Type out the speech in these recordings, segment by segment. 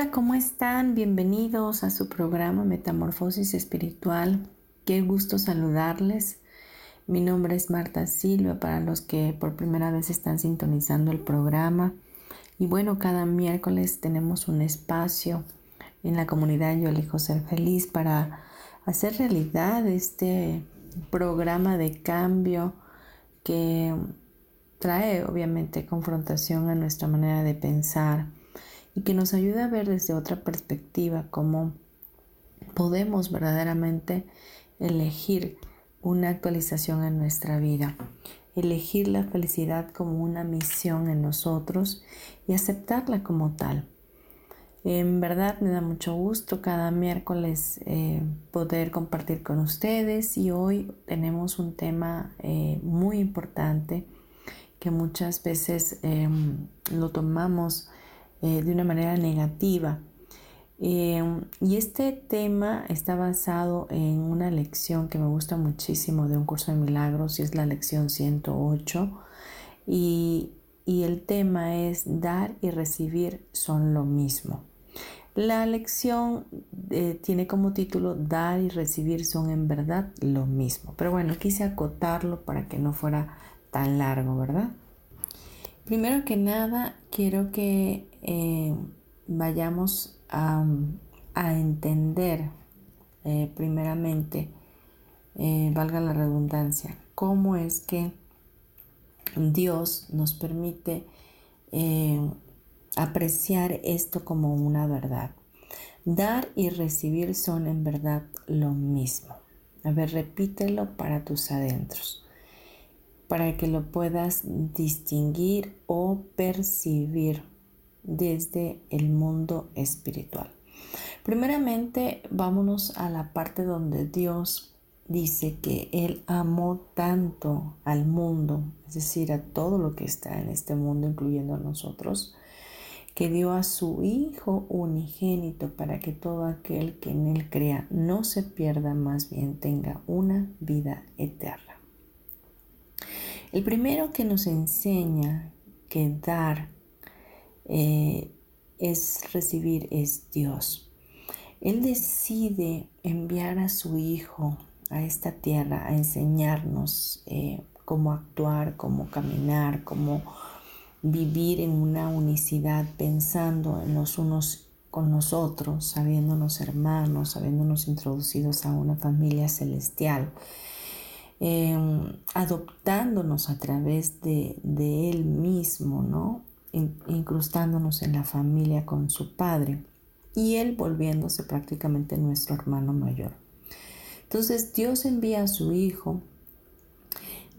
Hola, ¿cómo están? Bienvenidos a su programa Metamorfosis Espiritual. Qué gusto saludarles. Mi nombre es Marta Silva para los que por primera vez están sintonizando el programa. Y bueno, cada miércoles tenemos un espacio en la comunidad Yo elijo ser feliz para hacer realidad este programa de cambio que trae obviamente confrontación a nuestra manera de pensar y que nos ayuda a ver desde otra perspectiva cómo podemos verdaderamente elegir una actualización en nuestra vida, elegir la felicidad como una misión en nosotros y aceptarla como tal. En verdad me da mucho gusto cada miércoles eh, poder compartir con ustedes y hoy tenemos un tema eh, muy importante que muchas veces em, lo tomamos eh, de una manera negativa. Eh, y este tema está basado en una lección que me gusta muchísimo de un curso de milagros y es la lección 108. Y, y el tema es dar y recibir son lo mismo. La lección eh, tiene como título Dar y recibir son en verdad lo mismo. Pero bueno, quise acotarlo para que no fuera tan largo, ¿verdad? Primero que nada, quiero que eh, vayamos a, entender eh, primeramente, eh, valga la redundancia, cómo es que Dios nos permite apreciar esto como una verdad. Dar y recibir son en verdad lo mismo. A ver, repítelo para tus adentros para que lo puedas distinguir o percibir desde el mundo espiritual. Primeramente, vámonos a la parte donde Dios dice que Él amó tanto al mundo, es decir, a todo lo que está en este mundo, incluyendo a nosotros, que dio a su Hijo unigénito para que todo aquel que en Él crea no se pierda, más bien tenga una vida eterna. El primero que nos enseña que dar eh, es recibir es Dios. Él decide enviar a su Hijo a esta tierra a enseñarnos eh, cómo actuar, cómo caminar, cómo vivir en una unicidad, pensando en los unos con nosotros, sabiéndonos hermanos, sabiéndonos introducidos a una familia celestial. Em, adoptándonos a través de, Él mismo, ¿no? Incrustándonos en la familia con su Padre y Él volviéndose prácticamente nuestro hermano mayor. Entonces Dios envía a su Hijo,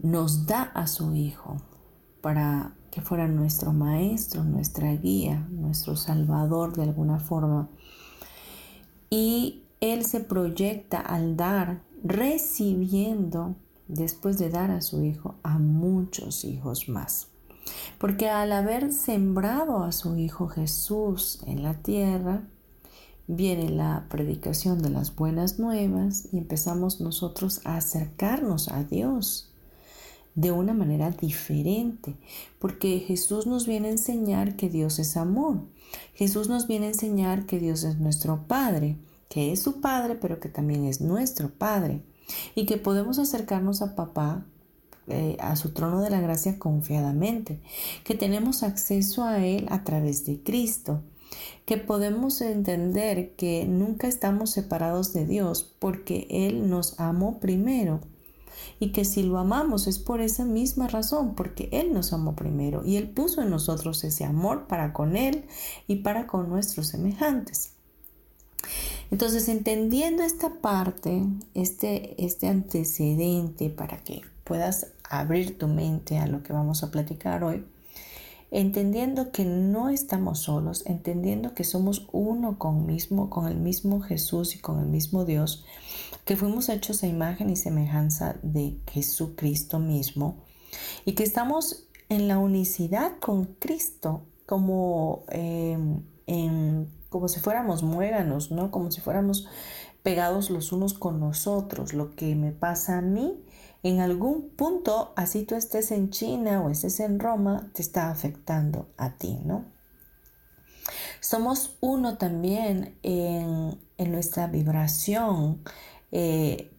nos da a su Hijo para que fuera nuestro maestro, nuestra guía, nuestro salvador de alguna forma. Y Él se proyecta al dar, recibiendo después de dar a su hijo a muchos hijos más. Porque al haber sembrado a su hijo Jesús en la tierra, viene la predicación de las buenas nuevas y empezamos nosotros a acercarnos a Dios de una manera diferente, porque Jesús nos viene a enseñar que Dios es amor. Jesús nos viene a enseñar que Dios es nuestro Padre, que es su Padre, pero que también es nuestro Padre y que podemos acercarnos a papá, eh, a su trono de la gracia confiadamente, que tenemos acceso a Él a través de Cristo que podemos entender que nunca estamos separados de Dios porque Él nos amó primero y que si lo amamos es por esa misma razón, porque Él nos amó primero y Él puso en nosotros ese amor para con Él y para con nuestros semejantes. Entonces, entendiendo esta parte, este, este antecedente para que puedas abrir tu mente a lo que vamos a platicar hoy, entendiendo que no estamos solos, entendiendo que somos uno con, mismo, con el mismo Jesús y con el mismo Dios, que fuimos hechos a imagen y semejanza de Jesucristo mismo y que estamos en la unicidad con Cristo, como, em, como si fuéramos muéganos, ¿no? Como si fuéramos pegados los unos con los otros. Lo que me pasa a mí, en algún punto, así tú estés en China o estés en Roma, te está afectando a ti, ¿no? Somos uno también en, nuestra vibración, eh,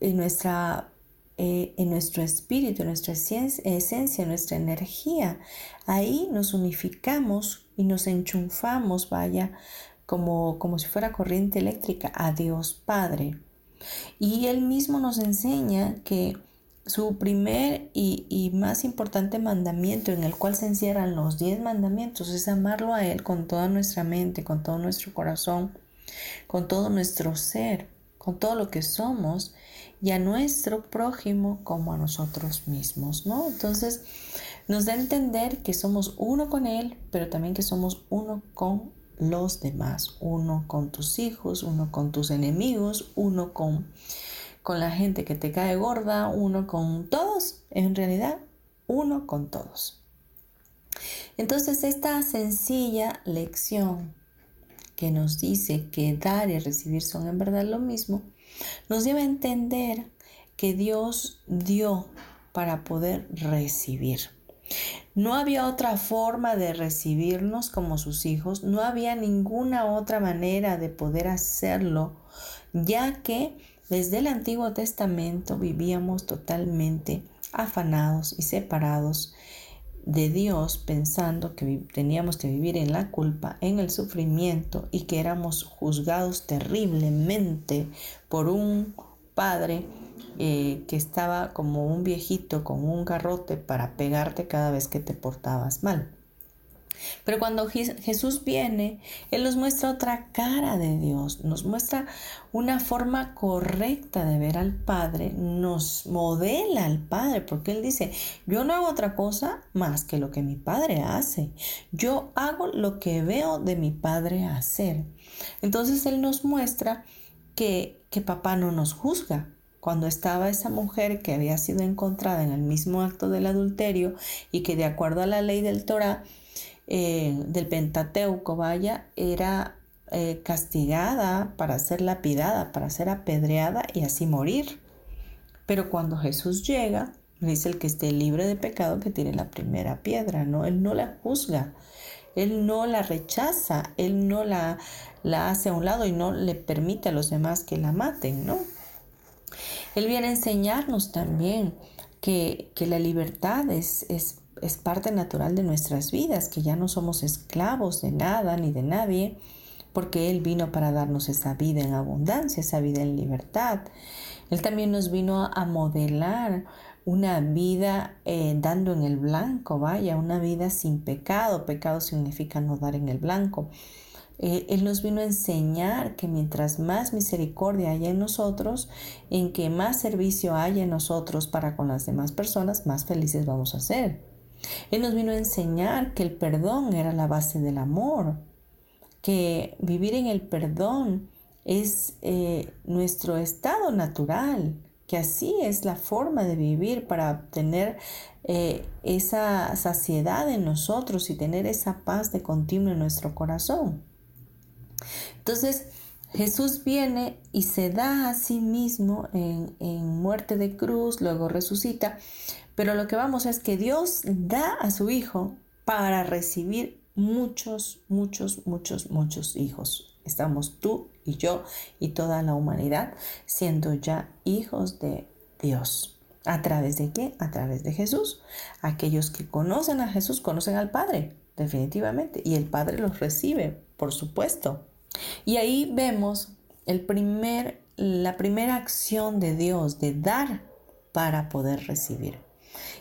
en, nuestra, eh, en nuestro espíritu, en nuestra esencia, en nuestra energía. Ahí nos unificamos y nos enchufamos, vaya, como, como si fuera corriente eléctrica, a Dios Padre. Y Él mismo nos enseña que su primer y, más importante mandamiento en el cual se encierran los diez mandamientos es amarlo a Él con toda nuestra mente, con todo nuestro corazón, con todo nuestro ser, con todo lo que somos y a nuestro prójimo como a nosotros mismos, ¿no? Entonces nos da a entender que somos uno con Él, pero también que somos uno con los demás, uno con tus hijos, uno con tus enemigos, uno con con la gente que te cae gorda, uno con todos, en realidad uno con todos. Entonces esta sencilla lección que nos dice que dar y recibir son en verdad lo mismo, nos lleva a entender que Dios dio para poder recibir. No había otra forma de recibirnos como sus hijos, no había ninguna otra manera de poder hacerlo, ya que desde el Antiguo Testamento vivíamos totalmente afanados y separados de Dios pensando que teníamos que vivir en la culpa, en el sufrimiento y que éramos juzgados terriblemente por un padre eh, que estaba como un viejito con un garrote para pegarte cada vez que te portabas mal. Pero cuando Jesús viene, Él nos muestra otra cara de Dios, nos muestra una forma correcta de ver al Padre, nos modela al Padre, porque Él dice, yo no hago otra cosa más que lo que mi Padre hace, yo hago lo que veo de mi Padre hacer. Entonces Él nos muestra que, que papá no nos juzga, cuando estaba esa mujer que había sido encontrada en el mismo acto del adulterio y que de acuerdo a la ley del Torah eh, del Pentateuco, vaya, era eh, castigada para ser lapidada, para ser apedreada y así morir. Pero cuando Jesús llega, dice el que esté libre de pecado que tiene la primera piedra, ¿no? Él no la juzga, él no la rechaza, él no la, la hace a un lado y no le permite a los demás que la maten, ¿no? Él viene a enseñarnos también que, que la libertad es, es es parte natural de nuestras vidas, que ya no somos esclavos de nada ni de nadie, porque Él vino para darnos esa vida en abundancia, esa vida en libertad. Él también nos vino a modelar una vida eh, dando en el blanco, vaya, una vida sin pecado. Pecado significa no dar en el blanco. Eh, él nos vino a enseñar que mientras más misericordia haya en nosotros, en que más servicio haya en nosotros para con las demás personas, más felices vamos a ser. Él nos vino a enseñar que el perdón era la base del amor, que vivir en el perdón es eh, nuestro estado natural, que así es la forma de vivir para obtener eh, esa saciedad en nosotros y tener esa paz de continuo en nuestro corazón. Entonces, Jesús viene y se da a sí mismo en, muerte de cruz, luego resucita pero lo que vamos es que Dios da a su Hijo para recibir muchos, muchos, muchos, muchos hijos. Estamos tú y yo y toda la humanidad siendo ya hijos de Dios. ¿A través de qué? A través de Jesús. Aquellos que conocen a Jesús conocen al Padre. definitivamente. Y el Padre los recibe, por supuesto. Y ahí vemos el primer, la primera acción de Dios de dar para poder recibir.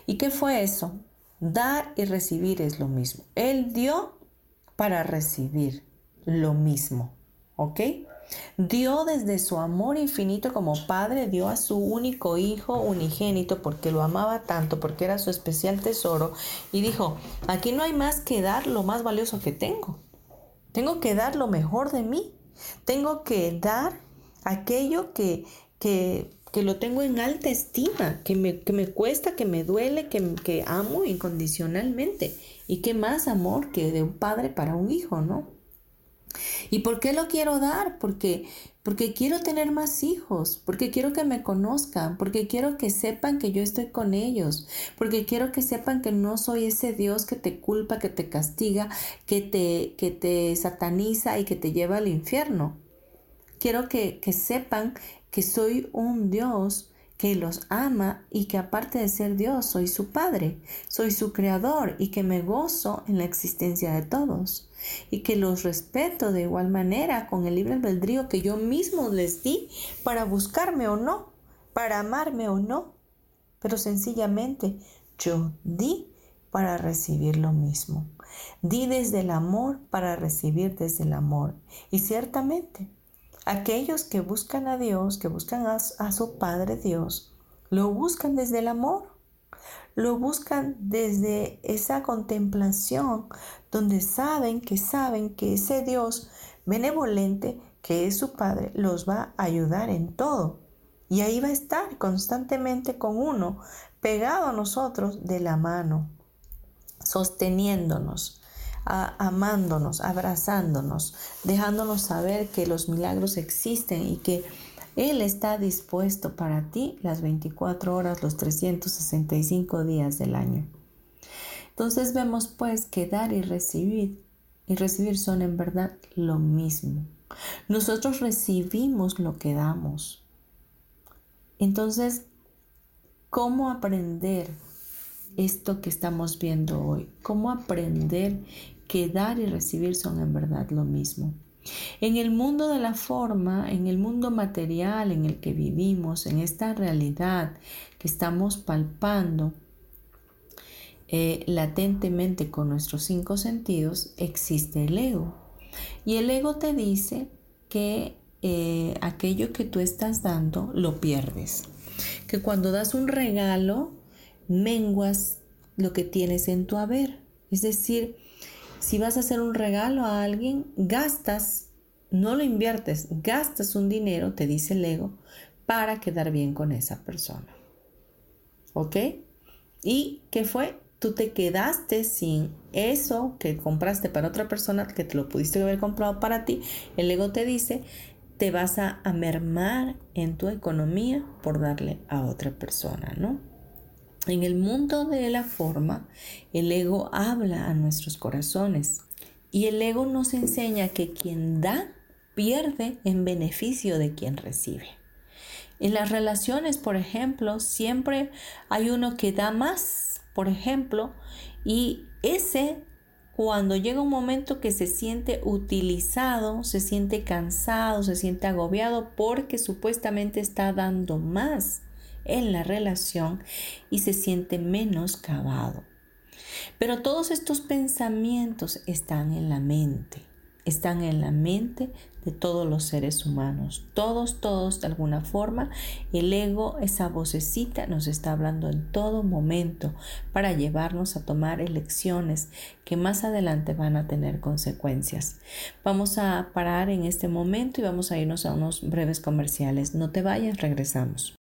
¿Y qué fue eso? Dar y recibir es lo mismo. Él dio para recibir lo mismo. ¿Ok? Dio desde su amor infinito como Padre, dio a su único Hijo unigénito porque lo amaba tanto, porque era su especial tesoro, y dijo, aquí no hay más que dar lo más valioso que tengo. Tengo que dar lo mejor de mí. Tengo que dar aquello que, que, que lo tengo en alta estima, que me, que me cuesta, que me duele, que, que amo incondicionalmente. ¿Y qué más amor que de un padre para un hijo, no? ¿Y por qué lo quiero dar? Porque porque quiero tener más hijos, porque quiero que me conozcan, porque quiero que sepan que yo estoy con ellos, porque quiero que sepan que no soy ese Dios que te culpa, que te castiga, que te, que te sataniza y que te lleva al infierno. Quiero que, que sepan que soy un Dios que los ama y que aparte de ser Dios soy su Padre, soy su Creador y que me gozo en la existencia de todos y que los respeto de igual manera con el libre albedrío que yo mismo les di para buscarme o no, para amarme o no, pero sencillamente yo di para recibir lo mismo. Di desde el amor para recibir desde el amor. Y ciertamente Aquellos que buscan a Dios, que buscan a, su Padre Dios, lo buscan desde el amor, lo buscan desde esa contemplación donde saben que saben que ese Dios benevolente, que es su Padre, los va a ayudar en todo. Y ahí va a estar constantemente con uno, pegado a nosotros de la mano, sosteniéndonos amándonos, abrazándonos, dejándonos saber que los milagros existen y que Él está dispuesto para ti las 24 horas, los 365 días del año. Entonces vemos pues que dar y recibir y recibir son en verdad lo mismo. Nosotros recibimos lo que damos. Entonces, ¿cómo aprender esto que estamos viendo hoy. Cómo aprender que dar y recibir son en verdad lo mismo. En el mundo de la forma, en el mundo material en el que vivimos, en esta realidad que estamos palpando eh, latentemente con nuestros cinco sentidos, existe el ego. Y el ego te dice que eh, aquello que tú estás dando lo pierdes. Que cuando das un regalo, menguas lo que tienes en tu haber. Es decir, si vas a hacer un regalo a alguien, gastas, no lo inviertes, gastas un dinero, te dice el ego, para quedar bien con esa persona. ¿Ok? ¿Y qué fue? Tú te quedaste sin eso que compraste para otra persona, que te lo pudiste haber comprado para ti. El ego te dice, te vas a, a mermar en tu economía por darle a otra persona, ¿no? En el mundo de la forma, el ego habla a nuestros corazones y el ego nos enseña que quien da pierde en beneficio de quien recibe. En las relaciones, por ejemplo, siempre hay uno que da más, por ejemplo, y ese cuando llega un momento que se siente utilizado, se siente cansado, se siente agobiado porque supuestamente está dando más en la relación y se siente menos cavado. Pero todos estos pensamientos están en la mente, están en la mente de todos los seres humanos. Todos, todos, de alguna forma, el ego, esa vocecita, nos está hablando en todo momento para llevarnos a tomar elecciones que más adelante van a tener consecuencias. Vamos a parar en este momento y vamos a irnos a unos breves comerciales. No te vayas, regresamos.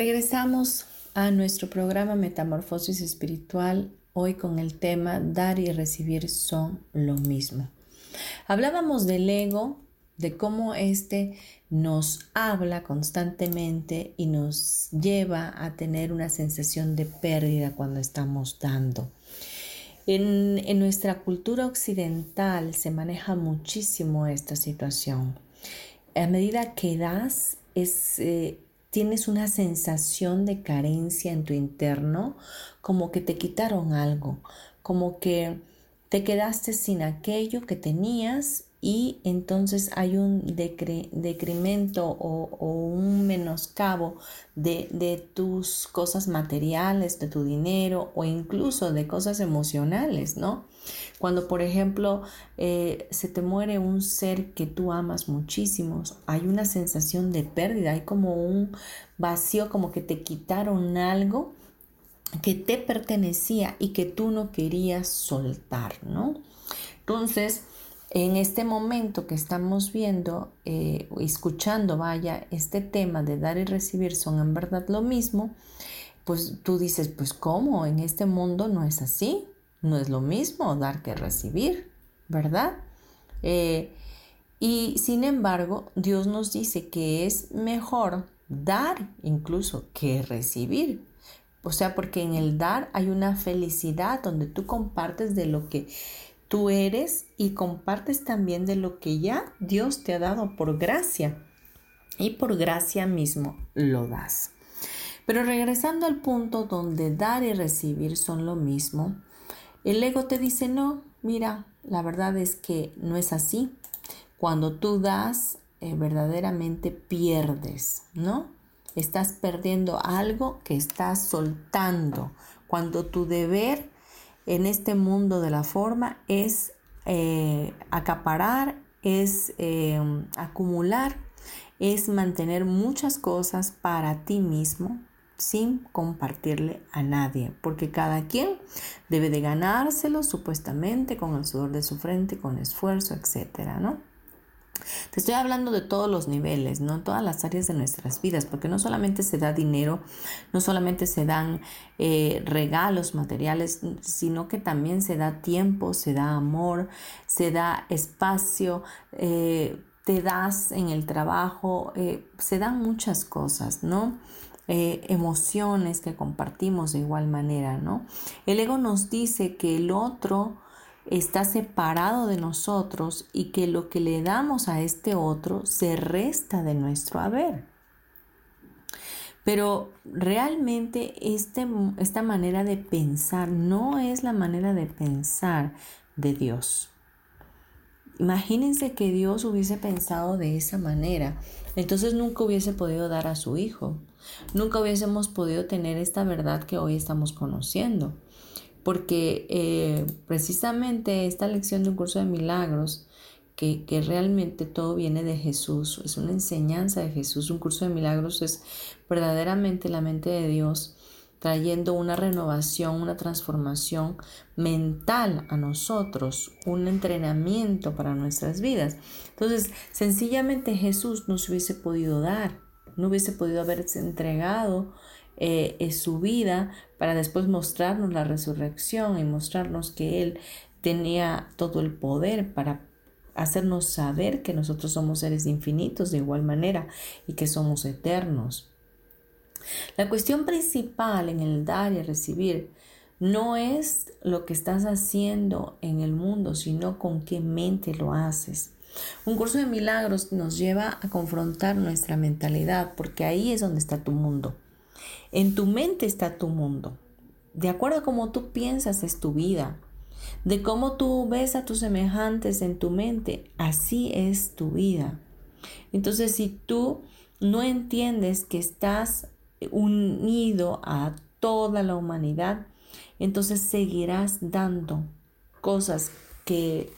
Regresamos a nuestro programa Metamorfosis Espiritual, hoy con el tema Dar y recibir son lo mismo. Hablábamos del ego, de cómo éste nos habla constantemente y nos lleva a tener una sensación de pérdida cuando estamos dando. En, nuestra cultura occidental se maneja muchísimo esta situación. A medida que das, es, eh, tienes una sensación de carencia en tu interno, como que te quitaron algo, como que te quedaste sin aquello que tenías y entonces hay un decremento o, un menoscabo de, de, tus cosas materiales, de tu dinero o incluso de cosas emocionales, ¿no? Cuando, por ejemplo, eh, se te muere un ser que tú amas muchísimo, hay una sensación de pérdida, hay como un vacío, como que te quitaron algo que te pertenecía y que tú no querías soltar, ¿no? Entonces, en este momento que estamos viendo, eh, escuchando, vaya, este tema de dar y recibir son en verdad lo mismo, pues tú dices, pues ¿cómo? En este mundo no es así, no es lo mismo dar que recibir, ¿verdad? Eh, y sin embargo, Dios nos dice que es mejor dar incluso que recibir. O sea, porque en el dar hay una felicidad donde tú compartes de lo que tú eres y compartes también de lo que ya Dios te ha dado por gracia. Y por gracia mismo lo das. Pero regresando al punto donde dar y recibir son lo mismo, el ego te dice, no, mira, la verdad es que no es así. Cuando tú das, eh, verdaderamente pierdes, ¿no? Estás perdiendo algo que estás soltando. Cuando tu deber en este mundo de la forma es eh, acaparar, es eh, acumular, es mantener muchas cosas para ti mismo sin compartirle a nadie, porque cada quien debe de ganárselo supuestamente con el sudor de su frente, con esfuerzo, etcétera, ¿no? Te estoy hablando de todos los niveles, ¿no? En todas las áreas de nuestras vidas, porque no solamente se da dinero, no solamente se dan eh, regalos materiales, sino que también se da tiempo, se da amor, se da espacio, eh, te das en el trabajo, eh, se dan muchas cosas, ¿no? emociones que compartimos de igual manera, ¿no? El ego nos dice que el otro está separado de nosotros y que lo que le damos a este otro se resta de nuestro haber. Pero realmente este, esta manera de pensar no es la manera de pensar de Dios. Imagínense que Dios hubiese pensado de esa manera. Entonces nunca hubiese podido dar a su Hijo. Nunca hubiésemos podido tener esta verdad que hoy estamos conociendo porque eh, precisamente esta lección de un curso de milagros, que, que, realmente todo viene de Jesús, es una enseñanza de Jesús, un curso de milagros es verdaderamente la mente de Dios trayendo una renovación, una transformación mental a nosotros, un entrenamiento para nuestras vidas. Entonces, sencillamente Jesús nos hubiese podido dar, no hubiese podido haberse entregado eh, su vida para después mostrarnos la resurrección y mostrarnos que Él tenía todo el poder para hacernos saber que nosotros somos seres infinitos de igual manera y que somos eternos. La cuestión principal en el dar y recibir no es lo que estás haciendo en el mundo, sino con qué mente lo haces. Un curso de milagros nos lleva a confrontar nuestra mentalidad, porque ahí es donde está tu mundo. En tu mente está tu mundo. De acuerdo a cómo tú piensas es tu vida. De cómo tú ves a tus semejantes en tu mente, así es tu vida. Entonces, si tú no entiendes que estás unido a toda la humanidad, entonces seguirás dando cosas que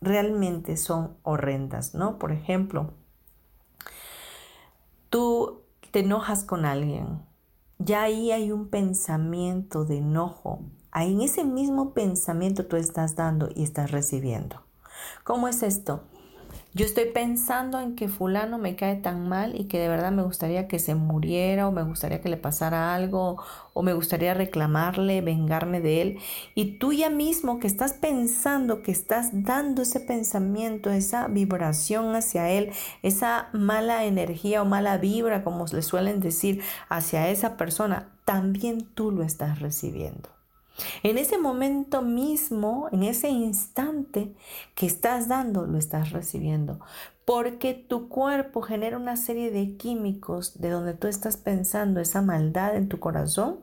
realmente son horrendas, ¿no? Por ejemplo, tú te enojas con alguien, ya ahí hay un pensamiento de enojo, ahí en ese mismo pensamiento tú estás dando y estás recibiendo. ¿Cómo es esto? Yo estoy pensando en que fulano me cae tan mal y que de verdad me gustaría que se muriera o me gustaría que le pasara algo o me gustaría reclamarle, vengarme de él. Y tú ya mismo que estás pensando, que estás dando ese pensamiento, esa vibración hacia él, esa mala energía o mala vibra, como le suelen decir, hacia esa persona, también tú lo estás recibiendo. En ese momento mismo, en ese instante que estás dando, lo estás recibiendo. Porque tu cuerpo genera una serie de químicos de donde tú estás pensando esa maldad en tu corazón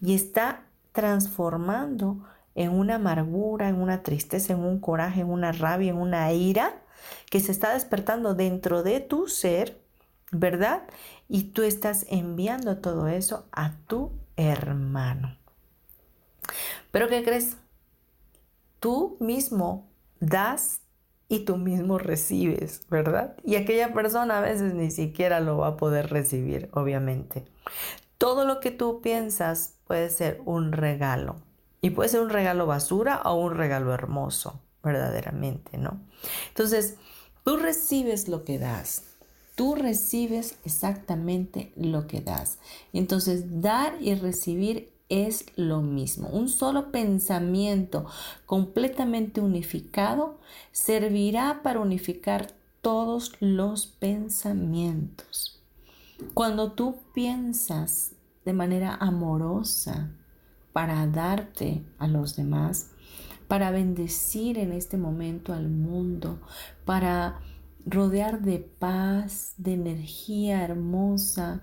y está transformando en una amargura, en una tristeza, en un coraje, en una rabia, en una ira que se está despertando dentro de tu ser, ¿verdad? Y tú estás enviando todo eso a tu hermano. Pero ¿qué crees? Tú mismo das y tú mismo recibes, ¿verdad? Y aquella persona a veces ni siquiera lo va a poder recibir, obviamente. Todo lo que tú piensas puede ser un regalo. Y puede ser un regalo basura o un regalo hermoso, verdaderamente, ¿no? Entonces, tú recibes lo que das. Tú recibes exactamente lo que das. Entonces, dar y recibir es lo mismo. Un solo pensamiento completamente unificado servirá para unificar todos los pensamientos. Cuando tú piensas de manera amorosa para darte a los demás, para bendecir en este momento al mundo, para rodear de paz, de energía hermosa,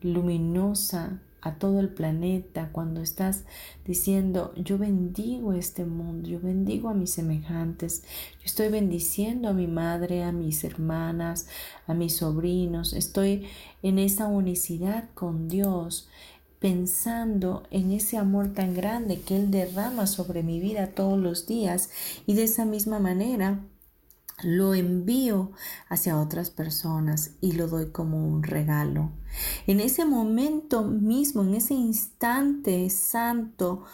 luminosa, a todo el planeta, cuando estás diciendo, yo bendigo este mundo, yo bendigo a mis semejantes, yo estoy bendiciendo a mi madre, a mis hermanas, a mis sobrinos, estoy en esa unicidad con Dios, pensando en ese amor tan grande que Él derrama sobre mi vida todos los días y de esa misma manera lo envío hacia otras personas y lo doy como un regalo. En ese momento mismo, en ese instante santo,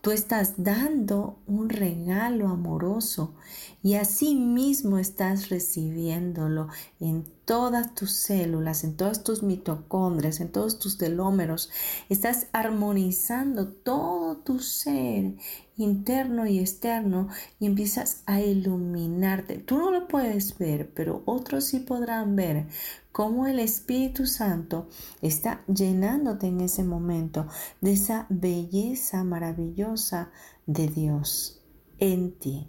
tú estás dando un regalo amoroso y así mismo estás recibiéndolo en todas tus células, en todas tus mitocondrias, en todos tus telómeros. Estás armonizando todo tu ser interno y externo y empiezas a iluminarte. Tú no lo puedes ver, pero otros sí podrán ver cómo el Espíritu Santo está llenándote en ese momento de esa belleza maravillosa de Dios en ti.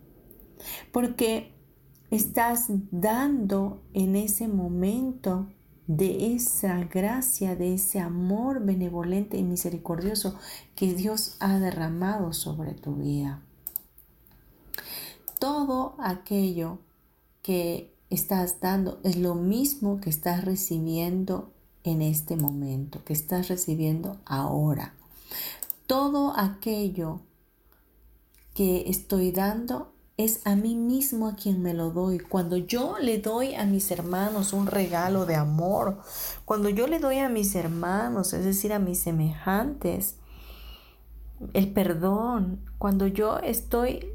Porque estás dando en ese momento de esa gracia, de ese amor benevolente y misericordioso que Dios ha derramado sobre tu vida. Todo aquello que estás dando es lo mismo que estás recibiendo en este momento, que estás recibiendo ahora. Todo aquello que estoy dando es a mí mismo a quien me lo doy. Cuando yo le doy a mis hermanos un regalo de amor, cuando yo le doy a mis hermanos, es decir, a mis semejantes, el perdón, cuando yo estoy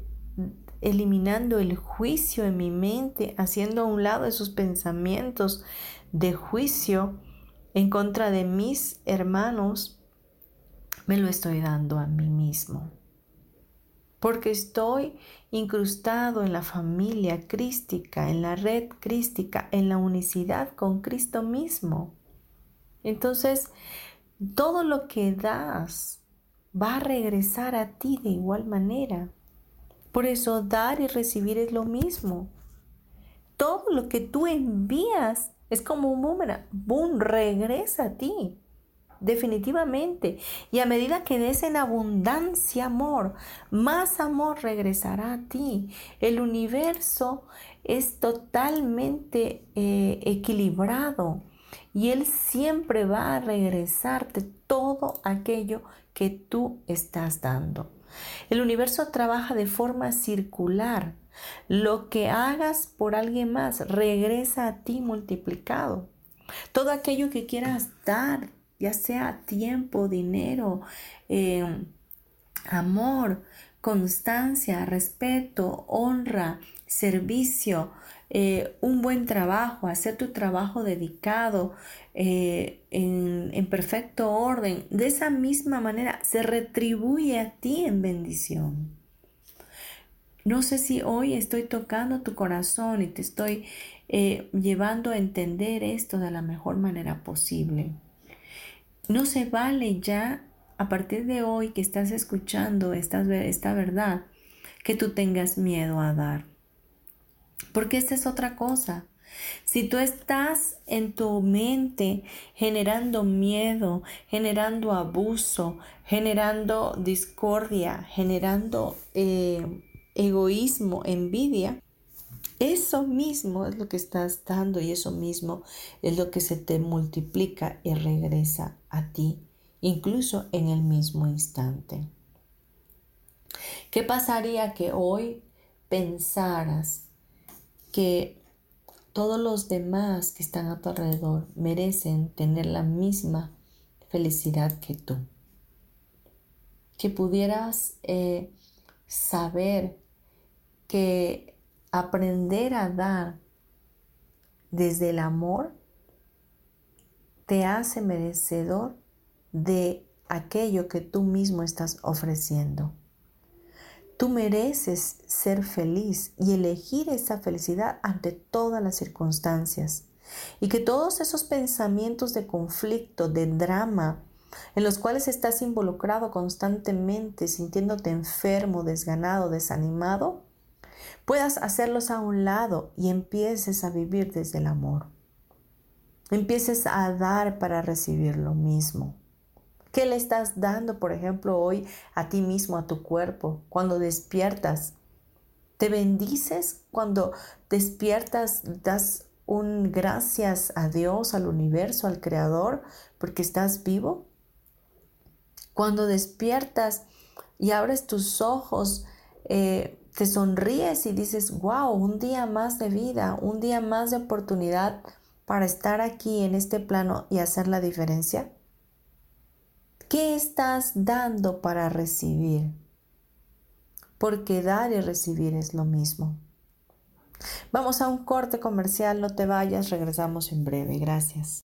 eliminando el juicio en mi mente, haciendo a un lado esos pensamientos de juicio en contra de mis hermanos, me lo estoy dando a mí mismo. porque estoy incrustado en la familia crística, en la red crística, en la unicidad con Cristo mismo. Entonces, todo lo que das va a regresar a ti de igual manera. Por eso dar y recibir es lo mismo. Todo lo que tú envías es como un boomerang. Boom, regresa a ti. Definitivamente. Y a medida que des en abundancia amor, más amor regresará a ti. El universo es totalmente eh, equilibrado y Él siempre va a regresarte todo aquello que tú estás dando. El universo trabaja de forma circular. Lo que hagas por alguien más regresa a ti multiplicado. Todo aquello que quieras dar, ya sea tiempo, dinero, eh, amor, constancia, respeto, honra, servicio, eh, un buen trabajo, hacer tu trabajo dedicado eh, en, en perfecto orden, de esa misma manera se retribuye a ti en bendición. No sé si hoy estoy tocando tu corazón y te estoy eh, llevando a entender esto de la mejor manera posible. No se vale ya a partir de hoy que estás escuchando esta, verdad que tú tengas miedo a dar. Porque esta es otra cosa. Si tú estás en tu mente generando miedo, generando abuso, generando discordia, generando eh, egoísmo, envidia, eso mismo es lo que estás dando y eso mismo es lo que se te multiplica y regresa a ti, incluso en el mismo instante. ¿Qué pasaría que hoy pensaras que todos los demás que están a tu alrededor merecen tener la misma felicidad que tú. Que pudieras eh, saber que aprender a dar desde el amor te hace merecedor de aquello que tú mismo estás ofreciendo. Tú mereces ser feliz y elegir esa felicidad ante todas las circunstancias. Y que todos esos pensamientos de conflicto, de drama, en los cuales estás involucrado constantemente, sintiéndote enfermo, desganado, desanimado, puedas hacerlos a un lado y empieces a vivir desde el amor. Empieces a dar para recibir lo mismo. ¿Qué le estás dando, por ejemplo, hoy a ti mismo, a tu cuerpo, cuando despiertas? ¿Te bendices cuando despiertas? ¿Das un gracias a Dios, al universo, al Creador, porque estás vivo? Cuando despiertas y abres tus ojos, eh, te sonríes y dices, wow, un día más de vida, un día más de oportunidad para estar aquí en este plano y hacer la diferencia. ¿Qué estás dando para recibir? Porque dar y recibir es lo mismo. Vamos a un corte comercial, no te vayas, regresamos en breve. Gracias.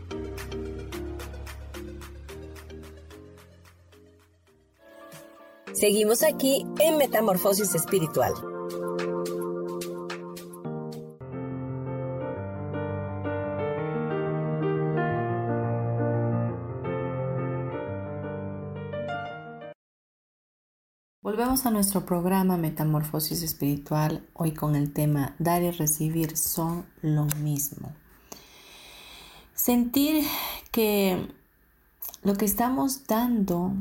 Seguimos aquí en Metamorfosis Espiritual. Volvemos a nuestro programa Metamorfosis Espiritual, hoy con el tema Dar y recibir son lo mismo. Sentir que lo que estamos dando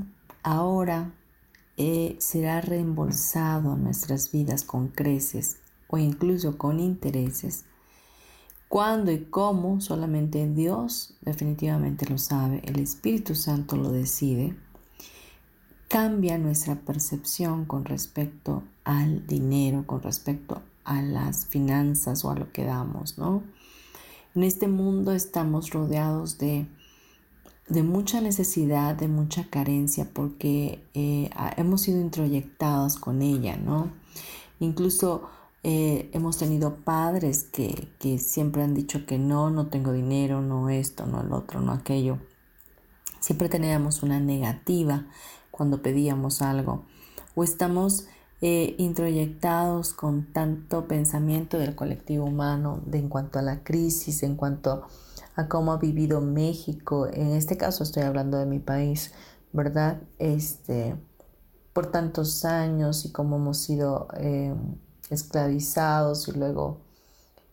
ahora eh, será reembolsado en nuestras vidas con creces o incluso con intereses. Cuándo y cómo, solamente Dios definitivamente lo sabe, el Espíritu Santo lo decide cambia nuestra percepción con respecto al dinero, con respecto a las finanzas o a lo que damos, ¿no? En este mundo estamos rodeados de, de mucha necesidad, de mucha carencia, porque eh, hemos sido introyectados con ella, ¿no? Incluso eh, hemos tenido padres que, que siempre han dicho que no, no tengo dinero, no esto, no el otro, no aquello. Siempre teníamos una negativa cuando pedíamos algo o estamos eh, introyectados con tanto pensamiento del colectivo humano de, en cuanto a la crisis, en cuanto a cómo ha vivido México, en este caso estoy hablando de mi país, ¿verdad? Este, por tantos años y cómo hemos sido eh, esclavizados y luego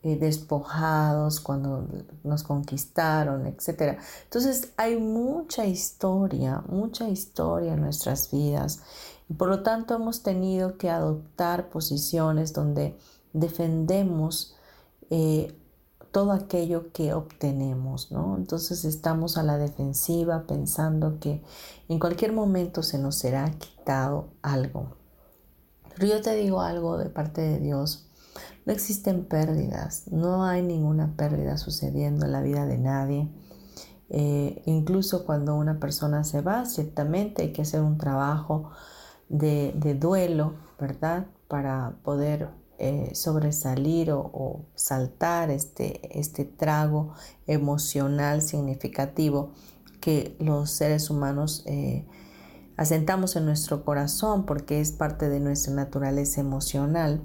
eh, despojados cuando nos conquistaron, etc. Entonces hay mucha historia, mucha historia en nuestras vidas y por lo tanto hemos tenido que adoptar posiciones donde defendemos eh, todo aquello que obtenemos, ¿no? Entonces estamos a la defensiva pensando que en cualquier momento se nos será quitado algo. Pero yo te digo algo de parte de Dios no existen pérdidas, no hay ninguna pérdida sucediendo en la vida de nadie. Eh, incluso cuando una persona se va, ciertamente hay que hacer un trabajo de, duelo, ¿verdad? Para poder eh, sobresalir o, saltar este, este trago emocional significativo que los seres humanos eh, asentamos en nuestro corazón porque es parte de nuestra naturaleza emocional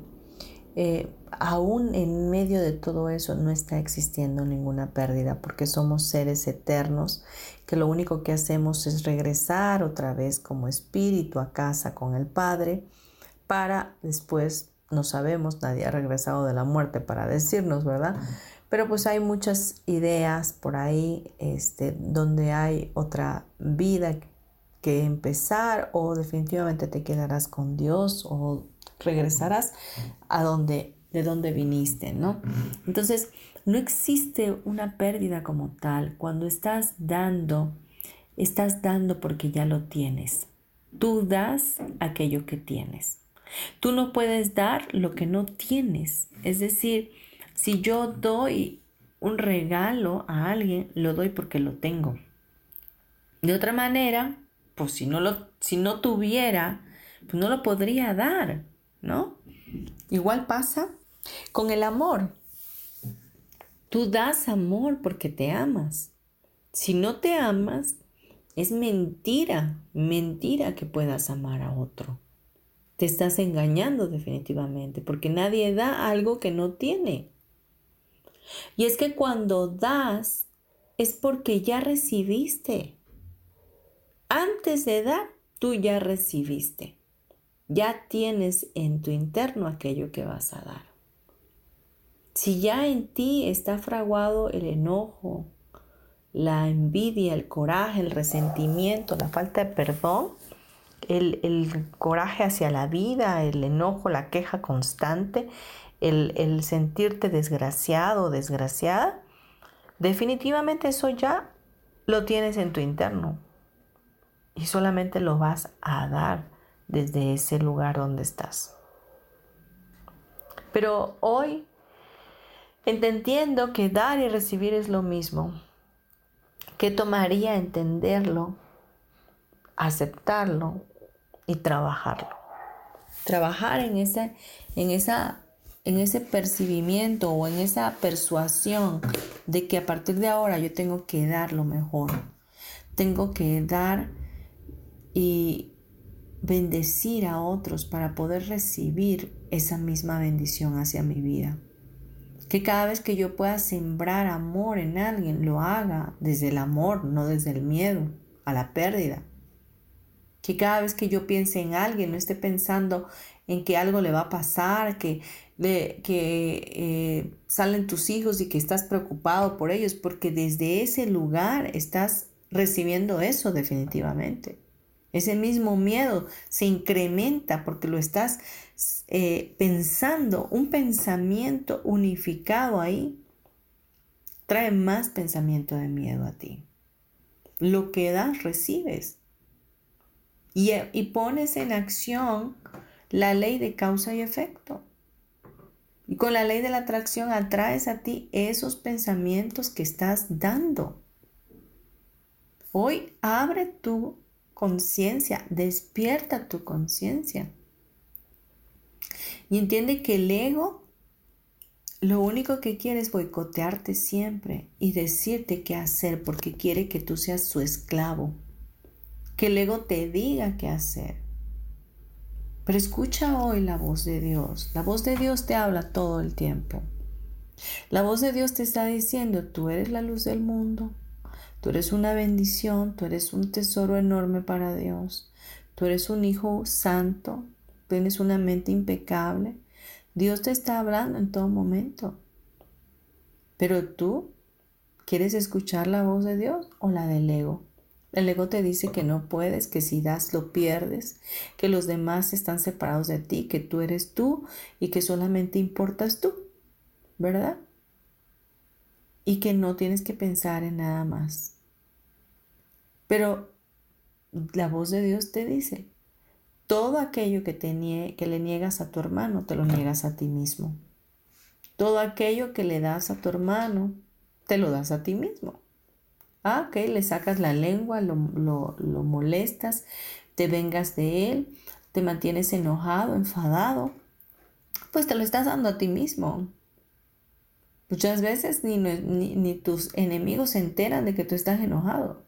eh, aún en medio de todo eso no está existiendo ninguna pérdida porque somos seres eternos que lo único que hacemos es regresar otra vez como espíritu a casa con el Padre para después, no sabemos, nadie ha regresado de la muerte para decirnos, ¿verdad? Pero pues hay muchas ideas por ahí este, donde hay otra vida que empezar o definitivamente te quedarás con Dios o regresarás a donde, de donde viniste, ¿no? Entonces, no existe una pérdida como tal. Cuando estás dando, estás dando porque ya lo tienes. Tú das aquello que tienes. Tú no puedes dar lo que no tienes. Es decir, si yo doy un regalo a alguien, lo doy porque lo tengo. De otra manera, pues si no lo si no tuviera, pues no lo podría dar. ¿no? Igual pasa con el amor. Tú das amor porque te amas. Si no te amas, es mentira, mentira que puedas amar a otro. Te estás engañando definitivamente porque nadie da algo que no tiene. Y es que cuando das es porque ya recibiste. Antes de dar, tú ya recibiste ya tienes en tu interno aquello que vas a dar. Si ya en ti está fraguado el enojo, la envidia, el coraje, el resentimiento, la falta de perdón, el, coraje hacia la vida, el enojo, la queja constante, el, el sentirte desgraciado o desgraciada, definitivamente eso ya lo tienes en tu interno y solamente lo vas a dar desde ese lugar donde estás. Pero hoy entendiendo que dar y recibir es lo mismo, ¿qué tomaría entenderlo, aceptarlo y trabajarlo? Trabajar en esa, en esa en ese percibimiento o en esa persuasión de que a partir de ahora yo tengo que dar lo mejor. Tengo que dar y bendecir a otros para poder recibir esa misma bendición hacia mi vida. Que cada vez que yo pueda sembrar amor en alguien, lo haga desde el amor, no desde el miedo a la pérdida. Que cada vez que yo piense en alguien, no esté pensando en que algo le va a pasar, que de que eh, salen tus hijos y que estás preocupado por ellos, porque desde ese lugar estás recibiendo eso definitivamente. Ese mismo miedo se incrementa porque lo estás eh, pensando, un pensamiento unificado ahí trae más pensamiento de miedo a ti. Lo que das, recibes. Y, y pones en acción la ley de causa y efecto. Y con la ley de la atracción atraes a ti esos pensamientos que estás dando. Hoy abre tu conciencia, despierta tu conciencia. Y entiende que el ego lo único que quiere es boicotearte siempre y decirte qué hacer porque quiere que tú seas su esclavo. Que el ego te diga qué hacer. Pero escucha hoy la voz de Dios. La voz de Dios te habla todo el tiempo. La voz de Dios te está diciendo, tú eres la luz del mundo, tú eres una bendición, tú eres un tesoro enorme para Dios, tú eres un hijo santo, tienes una mente impecable. Dios te está hablando en todo momento. Pero tú, ¿quieres escuchar la voz de Dios o la del ego? El ego te dice que no puedes, que si das lo pierdes, que los demás están separados de ti, que tú eres tú y que solamente importas tú, ¿verdad? Y que no tienes que pensar en nada más. Pero la voz de Dios te dice, todo aquello que, te le niegas a tu hermano, te lo niegas a ti mismo. Todo aquello que le das a tu hermano, te lo das a ti mismo. Ah, ok, le sacas la lengua, lo, lo molestas, te vengas de él, te mantienes enojado, enfadado, pues te lo estás dando a ti mismo. Muchas veces ni, ni, ni, tus enemigos se enteran de que tú estás enojado,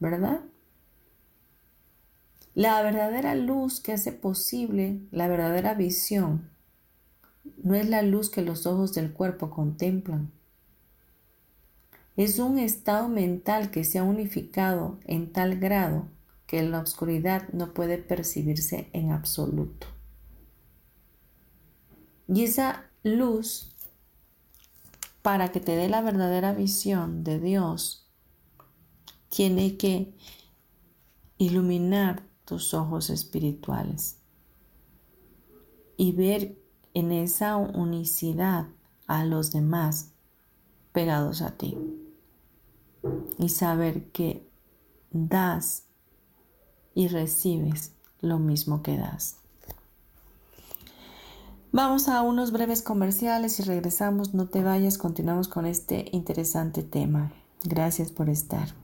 ¿verdad? La verdadera luz que hace posible la verdadera visión no es la luz que los ojos del cuerpo contemplan, es un estado mental que se ha unificado en tal grado que la oscuridad no puede percibirse en absoluto. Y esa luz, para que te dé la verdadera visión de Dios, tiene que iluminar tus ojos espirituales y ver en esa unicidad a los demás pegados a ti y saber que das y recibes lo mismo que das. Vamos a unos breves comerciales y regresamos. No te vayas, continuamos con este interesante tema. Gracias por estar.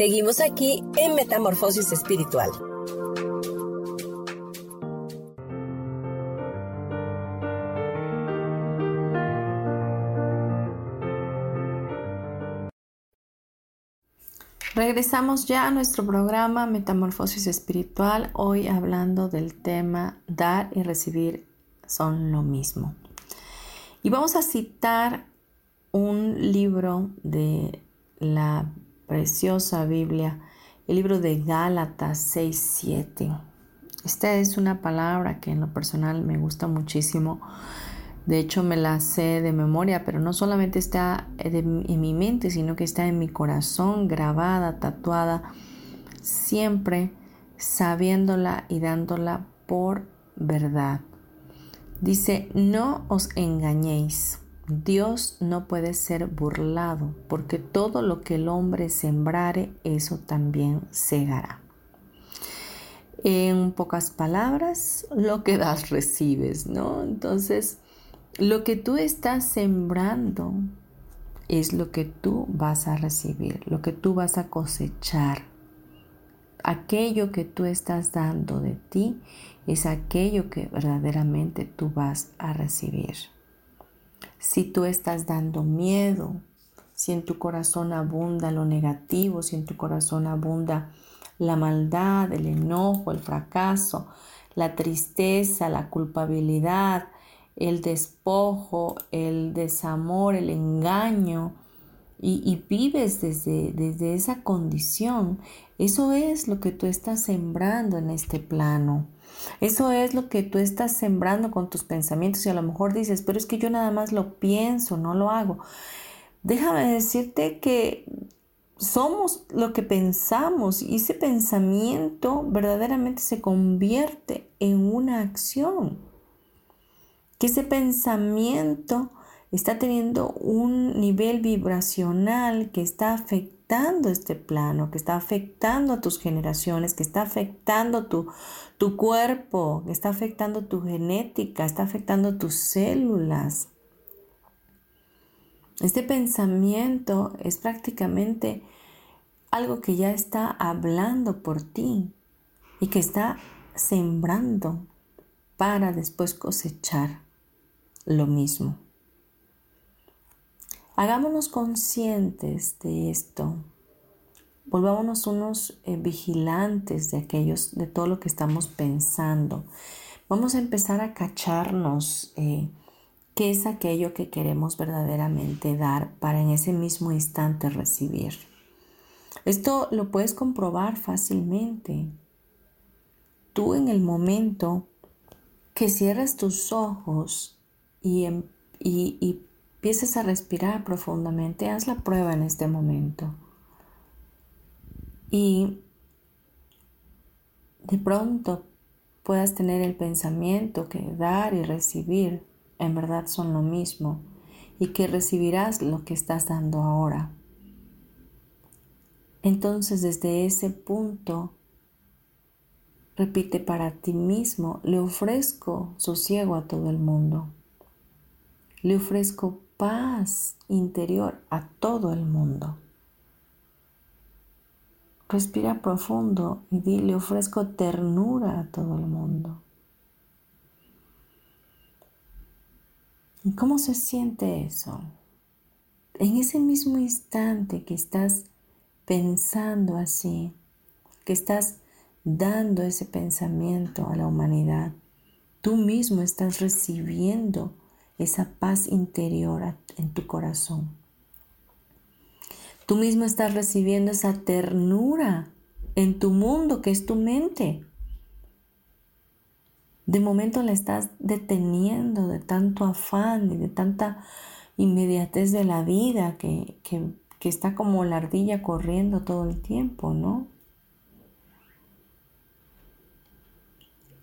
Seguimos aquí en Metamorfosis Espiritual. Regresamos ya a nuestro programa Metamorfosis Espiritual, hoy hablando del tema dar y recibir son lo mismo. Y vamos a citar un libro de la preciosa Biblia, el libro de Gálatas 6.7. Esta es una palabra que en lo personal me gusta muchísimo. De hecho, me la sé de memoria, pero no solamente está en mi mente, sino que está en mi corazón, grabada, tatuada, siempre sabiéndola y dándola por verdad. Dice, no os engañéis. Dios no puede ser burlado, porque todo lo que el hombre sembrare, eso también segará. En pocas palabras, lo que das recibes, ¿no? Entonces, lo que tú estás sembrando es lo que tú vas a recibir, lo que tú vas a cosechar. Aquello que tú estás dando de ti es aquello que verdaderamente tú vas a recibir si tú estás dando miedo, si en tu corazón abunda lo negativo, si en tu corazón abunda la maldad, el enojo, el fracaso, la tristeza, la culpabilidad, el despojo, el desamor, el engaño, y, vives desde, desde esa condición, eso es lo que tú estás sembrando en este plano. Eso es lo que tú estás sembrando con tus pensamientos y a lo mejor dices, pero es que yo nada más lo pienso, no lo hago. Déjame decirte que somos lo que pensamos y ese pensamiento verdaderamente se convierte en una acción. Que ese pensamiento está teniendo un nivel vibracional que está afectando este plano, que está afectando a tus generaciones, que está afectando tu, tu cuerpo, está afectando tu genética, está afectando tus células. Este pensamiento es prácticamente algo que ya está hablando por ti y que está sembrando para después cosechar lo mismo. Hagámonos conscientes de esto. Volvámonos unos eh, vigilantes de aquellos, de todo lo que estamos pensando. Vamos a empezar a cacharnos eh, qué es aquello que queremos verdaderamente dar para en ese mismo instante recibir. Esto lo puedes comprobar fácilmente. Tú en el momento que cierras tus ojos y, em, y, y empieces a respirar profundamente, haz la prueba en este momento. Y de pronto puedas tener el pensamiento que dar y recibir en verdad son lo mismo y que recibirás lo que estás dando ahora. Entonces desde ese punto, repite para ti mismo, le ofrezco sosiego a todo el mundo. Le ofrezco paz interior a todo el mundo. Respira profundo y dile, ofrezco ternura a todo el mundo. ¿Y cómo se siente eso? En ese mismo instante que estás pensando así, que estás dando ese pensamiento a la humanidad. Tú mismo estás recibiendo esa paz interior en tu corazón. Tú mismo estás recibiendo esa ternura en tu mundo que es tu mente. De momento la estás deteniendo de tanto afán y de tanta inmediatez de la vida que, que está como la ardilla corriendo todo el tiempo, ¿no?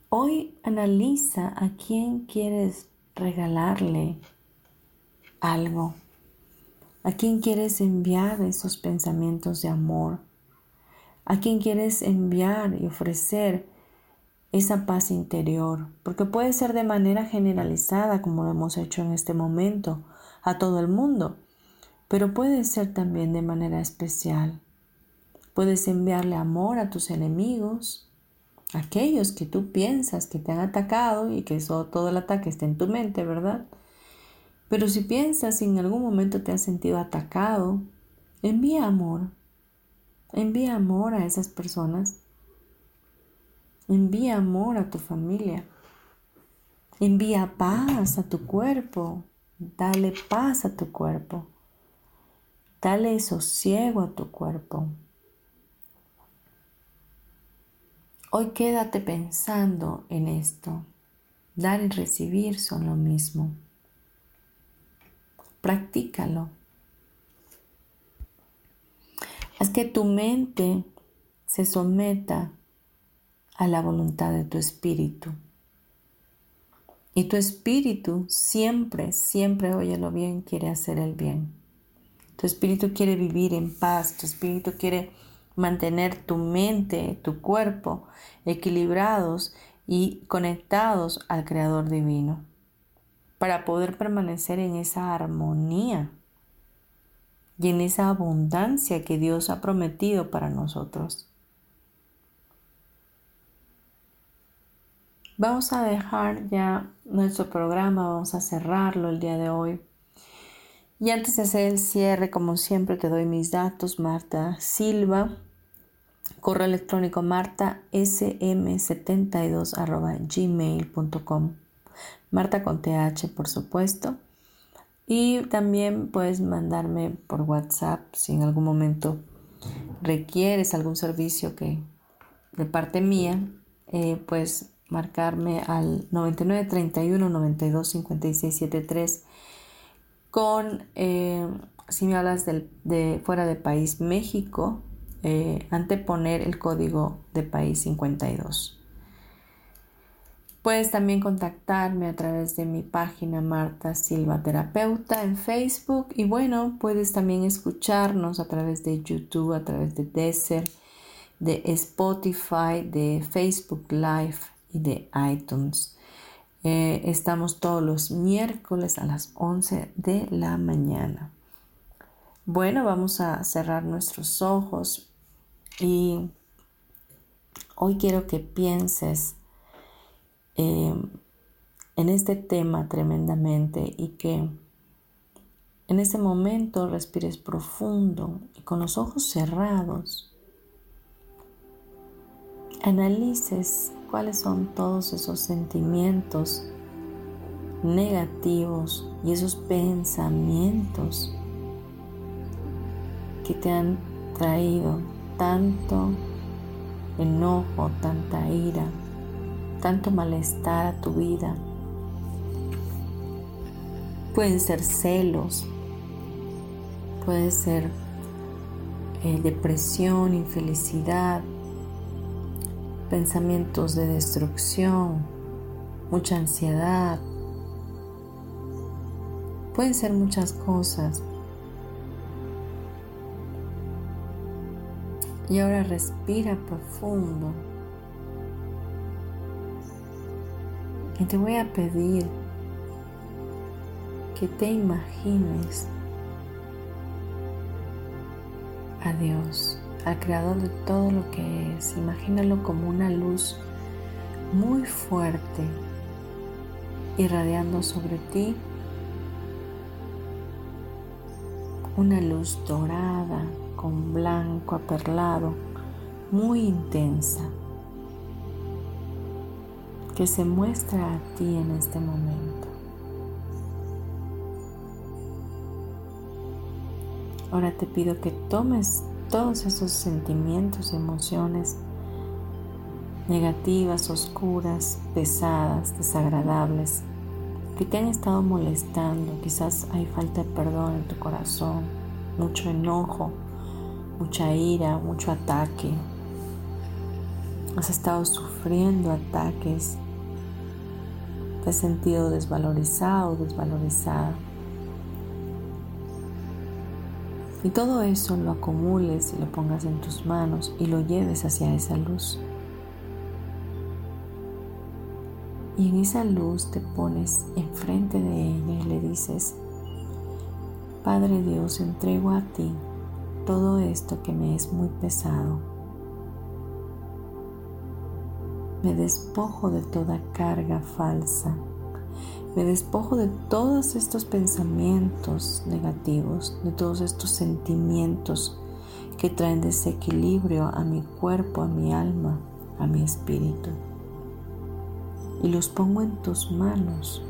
Hoy analiza a quién quieres regalarle algo, a quién quieres enviar esos pensamientos de amor, a quién quieres enviar y ofrecer esa paz interior, porque puede ser de manera generalizada, como lo hemos hecho en este momento, a todo el mundo, pero puede ser también de manera especial. Puedes enviarle amor a tus enemigos, aquellos que tú piensas que te han atacado y que eso, todo el ataque está en tu mente, ¿verdad? Pero si piensas si en algún momento te has sentido atacado, envía amor. Envía amor a esas personas. Envía amor a tu familia. Envía paz a tu cuerpo. Dale paz a tu cuerpo. Dale sosiego a tu cuerpo. Hoy quédate pensando en esto. Dar y recibir son lo mismo. Practícalo. Haz que tu mente se someta a la voluntad de tu espíritu. Y tu espíritu siempre, siempre, óyelo bien, quiere hacer el bien. Tu espíritu quiere vivir en paz, tu espíritu quiere mantener tu mente, tu cuerpo equilibrados y conectados al Creador Divino, para poder permanecer en esa armonía y en esa abundancia que Dios ha prometido para nosotros. Vamos a dejar ya nuestro programa, vamos a cerrarlo el día de hoy. Y antes de hacer el cierre, como siempre, te doy mis datos, Marta Silva, Correo electrónico martasm72 gmail.com. Marta con TH, por supuesto. Y también puedes mandarme por WhatsApp si en algún momento requieres algún servicio que de parte mía, eh, puedes marcarme al 9931 92 73 con, eh, si me hablas de fuera de país, México, eh, anteponer el código de país 52. Puedes también contactarme a través de mi página Marta Silva Terapeuta en Facebook y bueno, puedes también escucharnos a través de YouTube, a través de Deezer, de Spotify, de Facebook Live y de iTunes. Eh, estamos todos los miércoles a las 11 de la mañana. Bueno, vamos a cerrar nuestros ojos y hoy quiero que pienses eh, en este tema tremendamente y que en este momento respires profundo y con los ojos cerrados analices cuáles son todos esos sentimientos negativos y esos pensamientos que te han traído tanto enojo, tanta ira, tanto malestar a tu vida. Pueden ser celos, puede ser eh, depresión, infelicidad, pensamientos de destrucción, mucha ansiedad. Pueden ser muchas cosas, Y ahora respira profundo. Y te voy a pedir que te imagines a Dios, al creador de todo lo que es. Imagínalo como una luz muy fuerte irradiando sobre ti. Una luz dorada con blanco aperlado, muy intensa. Que se muestra a ti en este momento. Ahora te pido que tomes todos esos sentimientos, emociones negativas, oscuras, pesadas, desagradables, que te han estado molestando. Quizás hay falta de perdón en tu corazón, mucho enojo, mucha ira, mucho ataque. Has estado sufriendo ataques. Te has sentido desvalorizado, desvalorizada. Y todo eso lo acumules y lo pongas en tus manos y lo lleves hacia esa luz. Y en esa luz te pones enfrente de ella y le dices, Padre Dios, entrego a ti todo esto que me es muy pesado. Me despojo de toda carga falsa. Me despojo de todos estos pensamientos negativos, de todos estos sentimientos que traen desequilibrio a mi cuerpo, a mi alma, a mi espíritu y los pongo en tus manos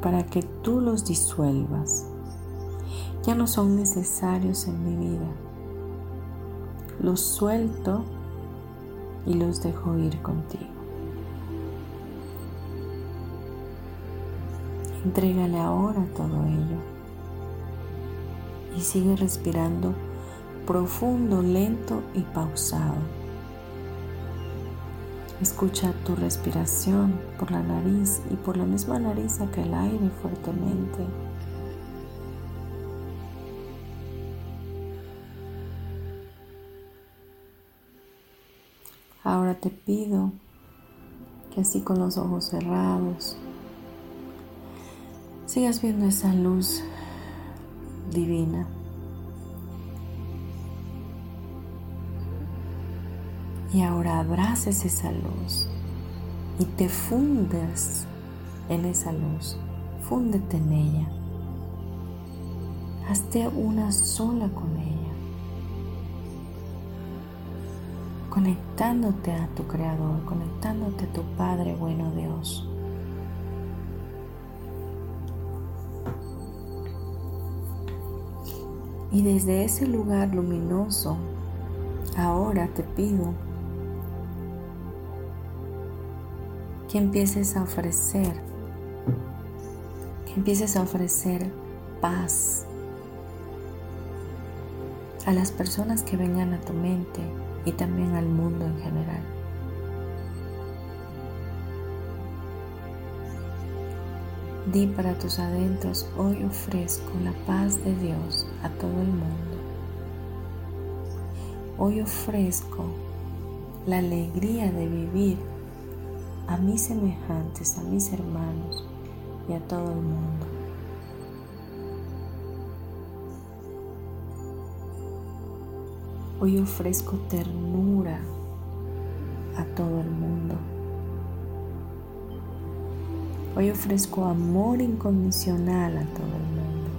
para que tú los disuelvas. Ya no son necesarios en mi vida. Los suelto y los dejo ir contigo. Entrégale ahora todo ello y sigue respirando profundo, lento y pausado. Escucha tu respiración por la nariz y por la misma nariz saca el aire fuertemente. Ahora te pido que así con los ojos cerrados sigas viendo esa luz divina Y ahora abraces esa luz y te fundes en esa luz. Fúndete en ella. Hazte una sola con ella. Conectándote a tu Creador, conectándote a tu Padre bueno Dios. Y desde ese lugar luminoso, ahora te pido que empieces a ofrecer, que empieces a ofrecer paz a las personas que vengan a tu mente y también al mundo en general. Di para tus adentros, hoy ofrezco la paz de Dios a todo el mundo. Hoy ofrezco la alegría de vivir a mis semejantes, a mis hermanos y a todo el mundo. Hoy ofrezco ternura a todo el mundo. Hoy ofrezco amor incondicional a todo el mundo.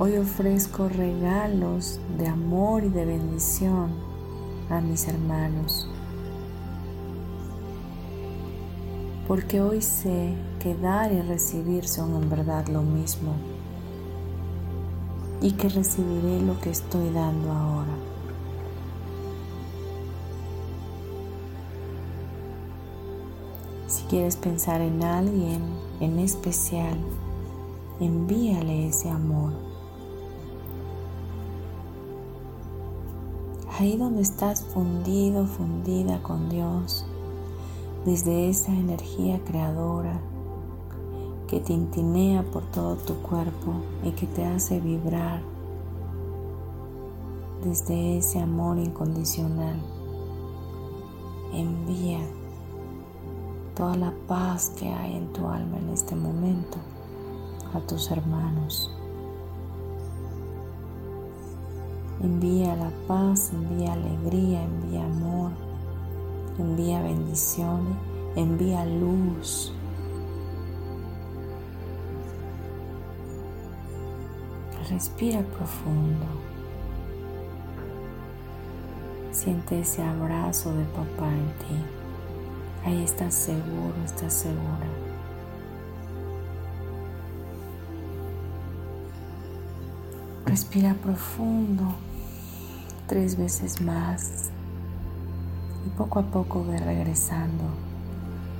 Hoy ofrezco regalos de amor y de bendición a mis hermanos. Porque hoy sé que dar y recibir son en verdad lo mismo y que recibiré lo que estoy dando ahora. Si quieres pensar en alguien en especial, envíale ese amor. ahí donde estás fundido, fundida con Dios, desde esa energía creadora que tintinea por todo tu cuerpo y que te hace vibrar desde ese amor incondicional. Envía toda la paz que hay en tu alma en este momento a tus hermanos. Envía la paz, envía alegría, envía amor, envía bendiciones, envía luz. Respira profundo. Siente ese abrazo de papá en ti. Ahí estás seguro, estás segura. Respira profundo, tres veces más y poco a poco ve regresando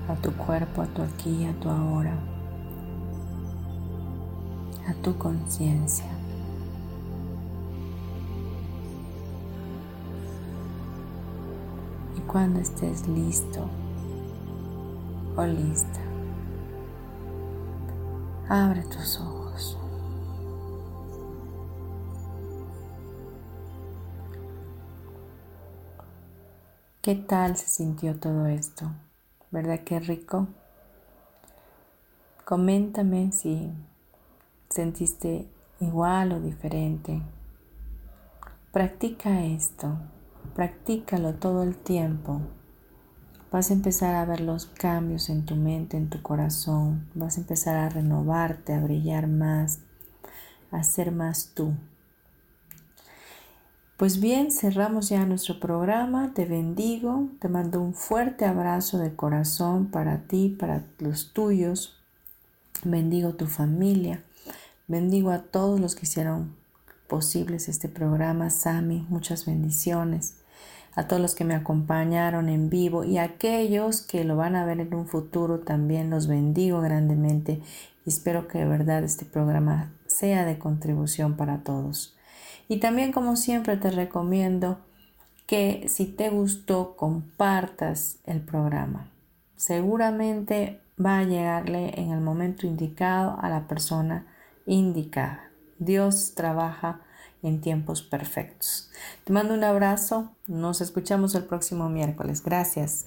a tu cuerpo, a tu aquí, a tu ahora, a tu conciencia. Cuando estés listo o lista, abre tus ojos. ¿Qué tal se sintió todo esto? ¿Verdad que rico? Coméntame si sentiste igual o diferente. Practica esto, practícalo todo el tiempo. Vas a empezar a ver los cambios en tu mente, en tu corazón. Vas a empezar a renovarte, a brillar más, a ser más tú. Pues bien, cerramos ya nuestro programa. Te bendigo, te mando un fuerte abrazo de corazón para ti, para los tuyos. Bendigo tu familia. Bendigo a todos los que hicieron posibles este programa. Sami, muchas bendiciones. A todos los que me acompañaron en vivo y a aquellos que lo van a ver en un futuro también los bendigo grandemente y espero que de verdad este programa sea de contribución para todos. Y también como siempre te recomiendo que si te gustó compartas el programa. Seguramente va a llegarle en el momento indicado a la persona indicada. Dios trabaja en tiempos perfectos. Te mando un abrazo. Nos escuchamos el próximo miércoles. Gracias.